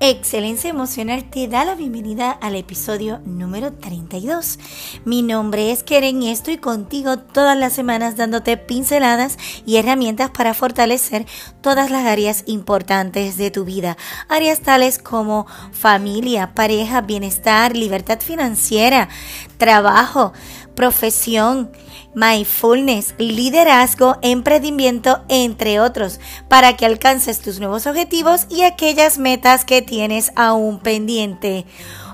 Excelencia Emocional te da la bienvenida al episodio número 32. Mi nombre es Keren y estoy contigo todas las semanas dándote pinceladas y herramientas para fortalecer todas las áreas importantes de tu vida. Áreas tales como familia, pareja, bienestar, libertad financiera, trabajo, profesión, mindfulness, liderazgo, emprendimiento, entre otros, para que alcances tus nuevos objetivos y aquellas metas que tienes aún pendiente.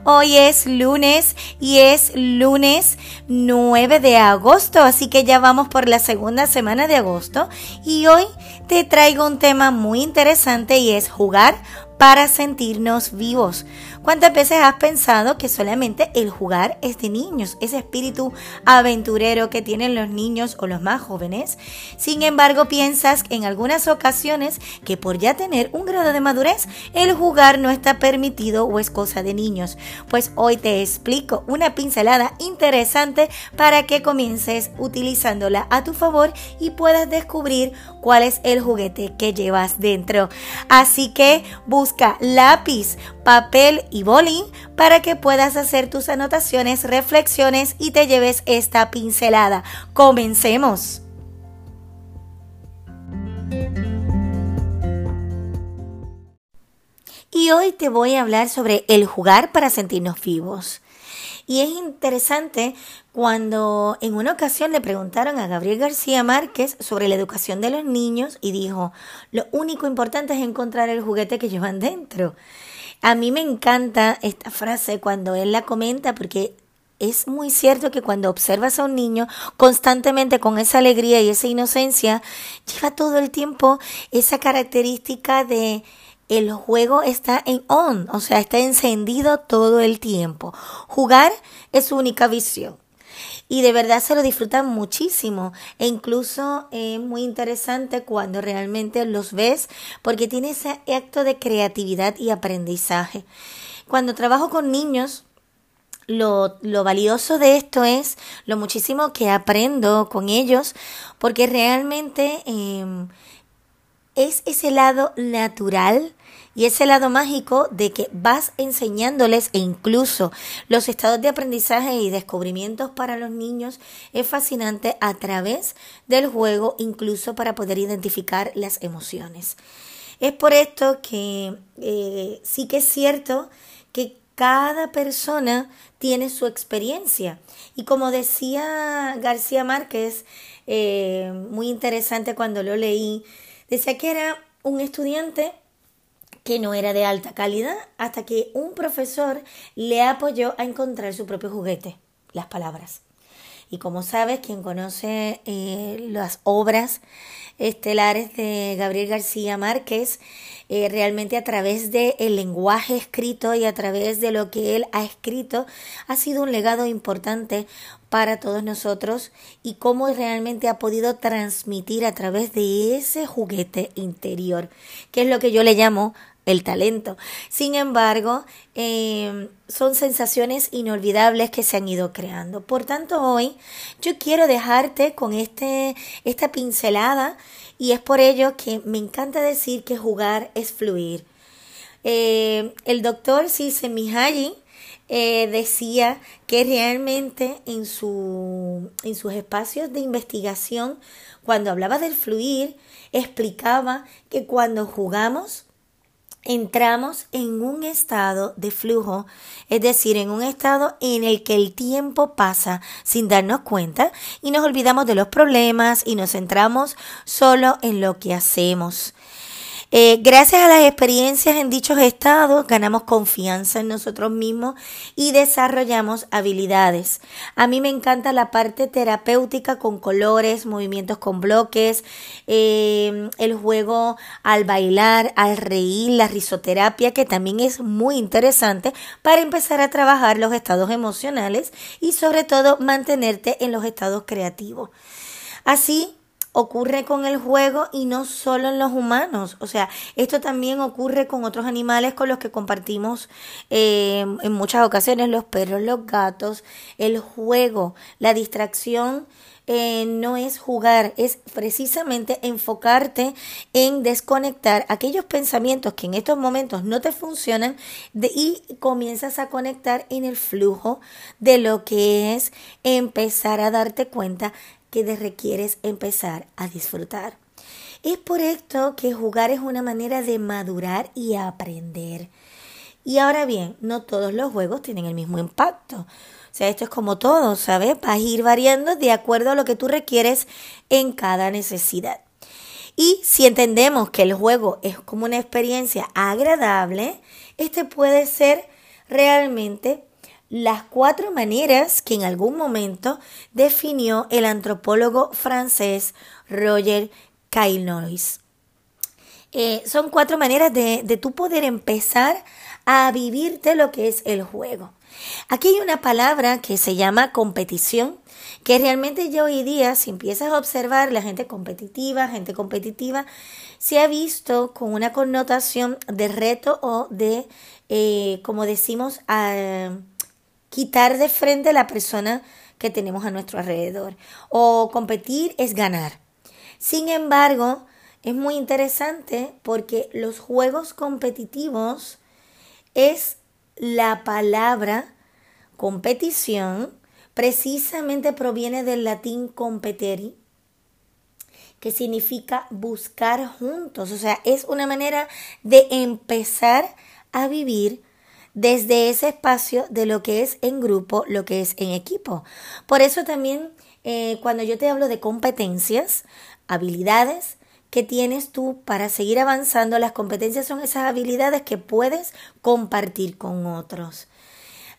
Hoy es lunes y es lunes 9 de agosto, así que ya vamos por la segunda semana de agosto y hoy te traigo un tema muy interesante y es jugar para sentirnos vivos. ¿Cuántas veces has pensado que solamente el jugar es de niños, ese espíritu aventurero que tienen los niños o los más jóvenes? Sin embargo, piensas en algunas ocasiones que por ya tener un grado de madurez, el jugar no está permitido o es cosa de niños. Pues hoy te explico una pincelada interesante para que comiences utilizándola a tu favor y puedas descubrir cuál es el juguete que llevas dentro. Así que busca lápiz, papel y boli para que puedas hacer tus anotaciones, reflexiones y te lleves esta pincelada. Comencemos. Y hoy te voy a hablar sobre el jugar para sentirnos vivos. Y es interesante cuando en una ocasión le preguntaron a Gabriel García Márquez sobre la educación de los niños y dijo, lo único importante es encontrar el juguete que llevan dentro. A mí me encanta esta frase cuando él la comenta porque es muy cierto que cuando observas a un niño constantemente con esa alegría y esa inocencia, lleva todo el tiempo esa característica de el juego está en on, o sea, está encendido todo el tiempo. Jugar es su única visión y de verdad se lo disfrutan muchísimo e incluso es muy interesante cuando realmente los ves porque tiene ese acto de creatividad y aprendizaje. Cuando trabajo con niños, lo, lo, valioso de esto es lo muchísimo que aprendo con ellos, porque realmente eh, es ese lado natural y ese lado mágico de que vas enseñándoles e incluso los estados de aprendizaje y descubrimientos para los niños es fascinante a través del juego, incluso para poder identificar las emociones. Es por esto que eh, sí que es cierto que cada persona tiene su experiencia. Y como decía García Márquez, eh, muy interesante cuando lo leí, decía que era un estudiante que no era de alta calidad hasta que un profesor le apoyó a encontrar su propio juguete, las palabras. Y como sabes, quien conoce eh, las obras estelares de Gabriel García Márquez, eh, realmente a través del el lenguaje escrito y a través de lo que él ha escrito, ha sido un legado importante para todos nosotros y cómo realmente ha podido transmitir a través de ese juguete interior, que es lo que yo le llamo el talento. Sin embargo, em, son sensaciones inolvidables que se han ido creando. Por tanto, hoy yo quiero dejarte con este, esta pincelada y es por ello que me encanta decir que jugar es fluir. Em, el doctor Csikszentmihalyi eh, decía que realmente en, su, en sus espacios de investigación, cuando hablaba del fluir, explicaba que cuando jugamos, entramos en un estado de flujo, es decir, en un estado en el que el tiempo pasa sin darnos cuenta y nos olvidamos de los problemas y nos centramos solo en lo que hacemos. Eh, gracias a las experiencias en dichos estados, ganamos confianza en nosotros mismos y desarrollamos habilidades. A mí me encanta la parte terapéutica con colores, movimientos con bloques, eh, el juego al bailar, al reír, la risoterapia, que también es muy interesante para empezar a trabajar los estados emocionales y sobre todo mantenerte en los estados creativos. Así, ocurre con el juego y no solo en los humanos. O sea, esto también ocurre con otros animales con los que compartimos eh, en muchas ocasiones, los perros, los gatos, el juego, la distracción eh, no es jugar, es precisamente enfocarte en desconectar aquellos pensamientos que en estos momentos no te funcionan y comienzas a conectar en el flujo de lo que es empezar a darte cuenta que te requieres empezar a disfrutar. Es por esto que jugar es una manera de madurar y aprender. Y ahora bien, no todos los juegos tienen el mismo impacto. O sea, esto es como todo, ¿sabes? Vas a ir variando de acuerdo a lo que tú requieres en cada necesidad. Y si entendemos que el juego es como una experiencia agradable, este puede ser realmente las cuatro maneras que en algún momento definió el antropólogo francés Roger Kyle eh, son cuatro maneras de, de tú poder empezar a vivirte lo que es el juego. Aquí hay una palabra que se llama competición, que realmente ya hoy día, si empiezas a observar la gente competitiva, gente competitiva, se ha visto con una connotación de reto o de, eh, como decimos, a quitar de frente a la persona que tenemos a nuestro alrededor. O competir es ganar. Sin embargo, es muy interesante porque los juegos competitivos es la palabra competición, precisamente proviene del latín competeri, que significa buscar juntos, o sea, es una manera de empezar a vivir desde ese espacio de lo que es en grupo, lo que es en equipo. Por eso también eh, cuando yo te hablo de competencias, habilidades que tienes tú para seguir avanzando. Las competencias son esas habilidades que puedes compartir con otros.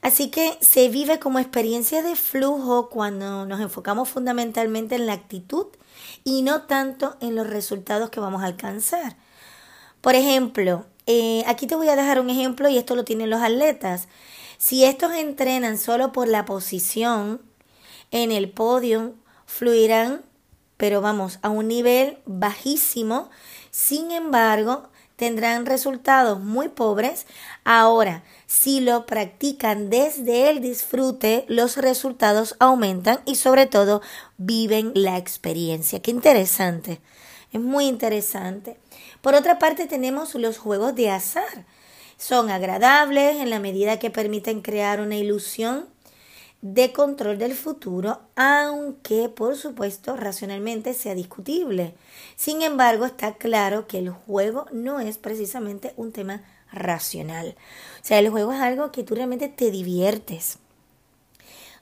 Así que se vive como experiencia de flujo cuando nos enfocamos fundamentalmente en la actitud y no tanto en los resultados que vamos a alcanzar. Por ejemplo, eh, aquí te voy a dejar un ejemplo y esto lo tienen los atletas. Si estos entrenan solo por la posición en el podio, fluirán pero vamos, a un nivel bajísimo. Sin embargo, tendrán resultados muy pobres. Ahora, si lo practican desde el disfrute, los resultados aumentan y sobre todo viven la experiencia. Qué interesante. Es muy interesante. Por otra parte, tenemos los juegos de azar. Son agradables en la medida que permiten crear una ilusión de control del futuro, aunque por supuesto racionalmente sea discutible. Sin embargo, está claro que el juego no es precisamente un tema racional. O sea, el juego es algo que tú realmente te diviertes.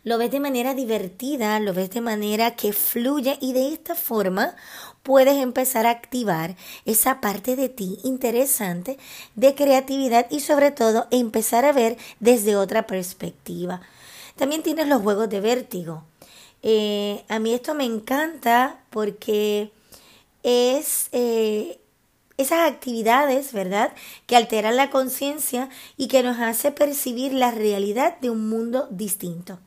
Lo ves de manera divertida, lo ves de manera que fluye y de esta forma puedes empezar a activar esa parte de ti interesante de creatividad y sobre todo empezar a ver desde otra perspectiva. También tienes los juegos de vértigo. Eh, a mí esto me encanta porque es eh, esas actividades, ¿verdad?, que alteran la conciencia y que nos hace percibir la realidad de un mundo distinto.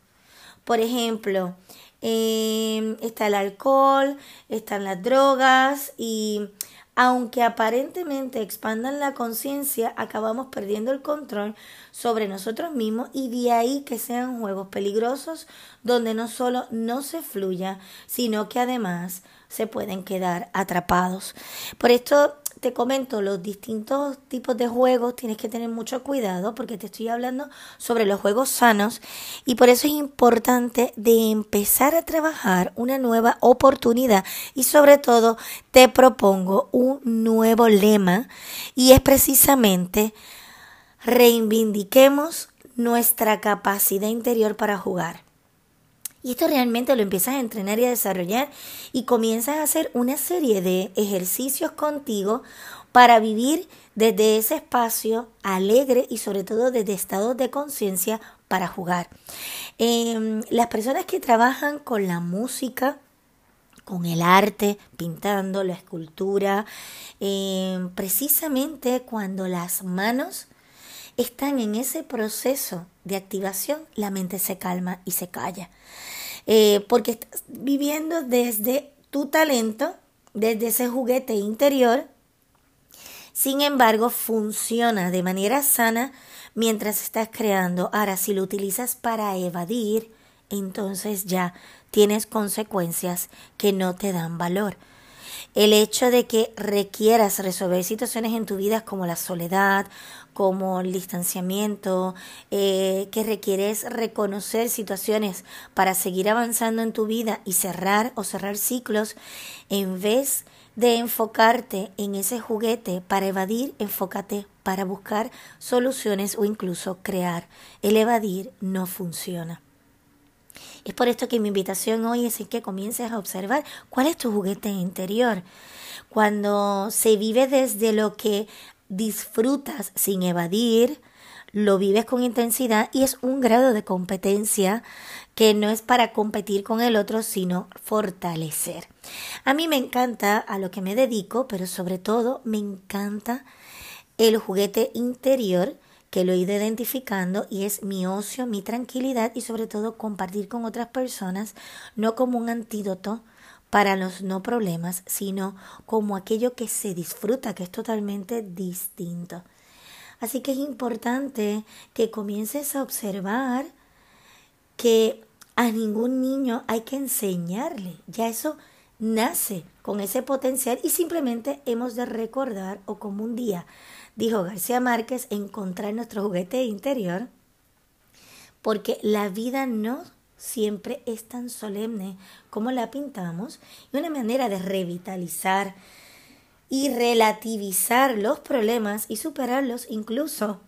Por ejemplo, eh, está el alcohol, están las drogas y aunque aparentemente expandan la conciencia, acabamos perdiendo el control sobre nosotros mismos y de ahí que sean juegos peligrosos donde no solo no se fluya, sino que además se pueden quedar atrapados. Por esto te comento los distintos tipos de juegos, tienes que tener mucho cuidado porque te estoy hablando sobre los juegos sanos y por eso es importante de empezar a trabajar una nueva oportunidad y sobre todo te propongo un nuevo lema y es precisamente reivindiquemos nuestra capacidad interior para jugar. Y esto realmente lo empiezas a entrenar y a desarrollar y comienzas a hacer una serie de ejercicios contigo para vivir desde ese espacio alegre y sobre todo desde estados de conciencia para jugar. Em, las personas que trabajan con la música, con el arte, pintando, la escultura, em, precisamente cuando las manos están en ese proceso de activación, la mente se calma y se calla. Eh, porque estás viviendo desde tu talento, desde ese juguete interior. Sin embargo, funciona de manera sana mientras estás creando. Ahora, si lo utilizas para evadir, entonces ya tienes consecuencias que no te dan valor. El hecho de que requieras resolver situaciones en tu vida como la soledad, como el distanciamiento, eh, que requieres reconocer situaciones para seguir avanzando en tu vida y cerrar o cerrar ciclos, en vez de enfocarte en ese juguete para evadir, enfócate para buscar soluciones o incluso crear. El evadir no funciona. Es por esto que mi invitación hoy es que comiences a observar cuál es tu juguete interior. Cuando se vive desde lo que disfrutas sin evadir, lo vives con intensidad y es un grado de competencia que no es para competir con el otro, sino fortalecer. A mí me encanta a lo que me dedico, pero sobre todo me encanta el juguete interior que lo he ido identificando y es mi ocio, mi tranquilidad y sobre todo compartir con otras personas, no como un antídoto para los no problemas, sino como aquello que se disfruta, que es totalmente distinto. Así que es importante que comiences a observar que a ningún niño hay que enseñarle, ya eso nace con ese potencial y simplemente hemos de recordar o como un día dijo García Márquez, encontrar nuestro juguete interior, porque la vida no siempre es tan solemne como la pintamos y una manera de revitalizar y relativizar los problemas y superarlos incluso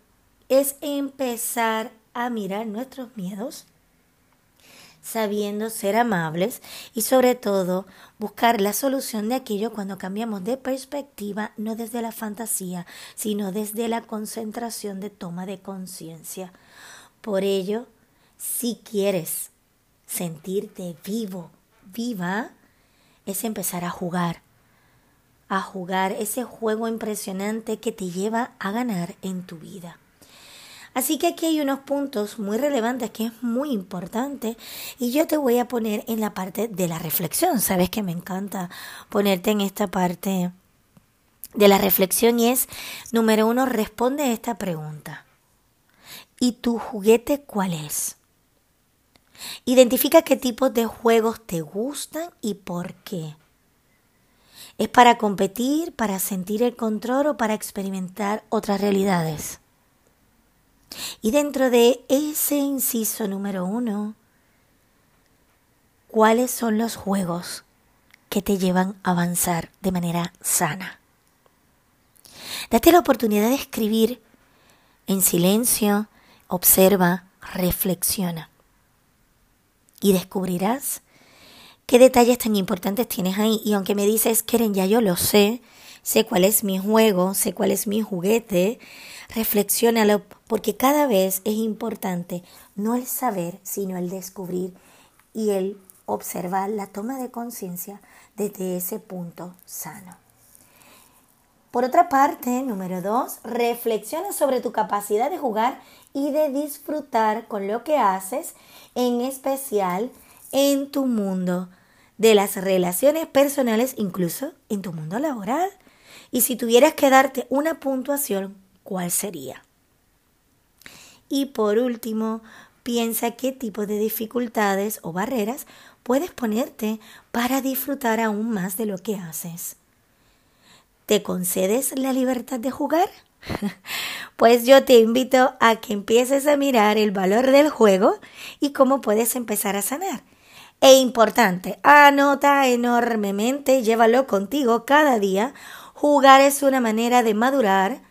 es empezar a mirar nuestros miedos sabiendo ser amables y sobre todo buscar la solución de aquello cuando cambiamos de perspectiva, no desde la fantasía, sino desde la concentración de toma de conciencia. Por ello, si quieres sentirte vivo, viva, es empezar a jugar, a jugar ese juego impresionante que te lleva a ganar en tu vida. Así que aquí hay unos puntos muy relevantes que es muy importante y yo te voy a poner en la parte de la reflexión. Sabes que me encanta ponerte en esta parte de la reflexión y es, número uno, responde a esta pregunta. ¿Y tu juguete cuál es? Identifica qué tipos de juegos te gustan y por qué. ¿Es para competir, para sentir el control o para experimentar otras realidades? Y dentro de ese inciso número uno, ¿cuáles son los juegos que te llevan a avanzar de manera sana? Date la oportunidad de escribir en silencio, observa, reflexiona. Y descubrirás qué detalles tan importantes tienes ahí. Y aunque me dices, Keren, ya yo lo sé, sé cuál es mi juego, sé cuál es mi juguete, reflexiónalo porque cada vez es importante no el saber, sino el descubrir y el observar la toma de conciencia desde ese punto sano. Por otra parte, número dos, reflexiona sobre tu capacidad de jugar y de disfrutar con lo que haces, en especial en tu mundo de las relaciones personales, incluso en tu mundo laboral. Y si tuvieras que darte una puntuación, ¿cuál sería? Y por último, piensa qué tipo de dificultades o barreras puedes ponerte para disfrutar aún más de lo que haces. ¿Te concedes la libertad de jugar? Pues yo te invito a que empieces a mirar el valor del juego y cómo puedes empezar a sanar. E importante, anota enormemente, llévalo contigo cada día. Jugar es una manera de madurar,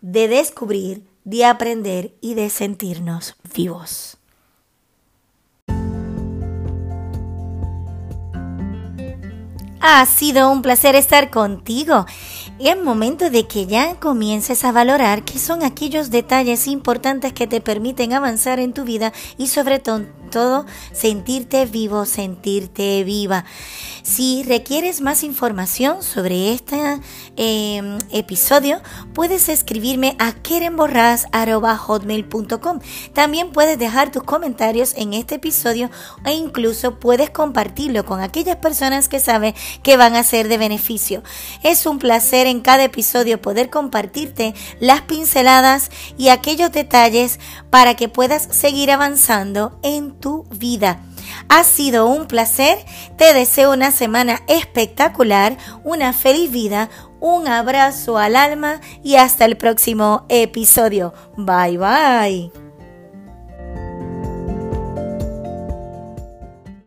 de descubrir, de aprender y de sentirnos vivos. Ha sido un placer estar contigo. Y es momento de que ya comiences a valorar qué son aquellos detalles importantes que te permiten avanzar en tu vida y sobre todo sentirte vivo, sentirte viva. Si requieres más información sobre este em, episodio, puedes escribirme a kerenborras.hotmail.com. También puedes dejar tus comentarios en este episodio e incluso puedes compartirlo con aquellas personas que sabes que van a ser de beneficio. Es un placer en cada episodio poder compartirte las pinceladas y aquellos detalles para que puedas seguir avanzando en tu vida. Ha sido un placer, te deseo una semana espectacular, una feliz vida, un abrazo al alma y hasta el próximo episodio. Bye bye.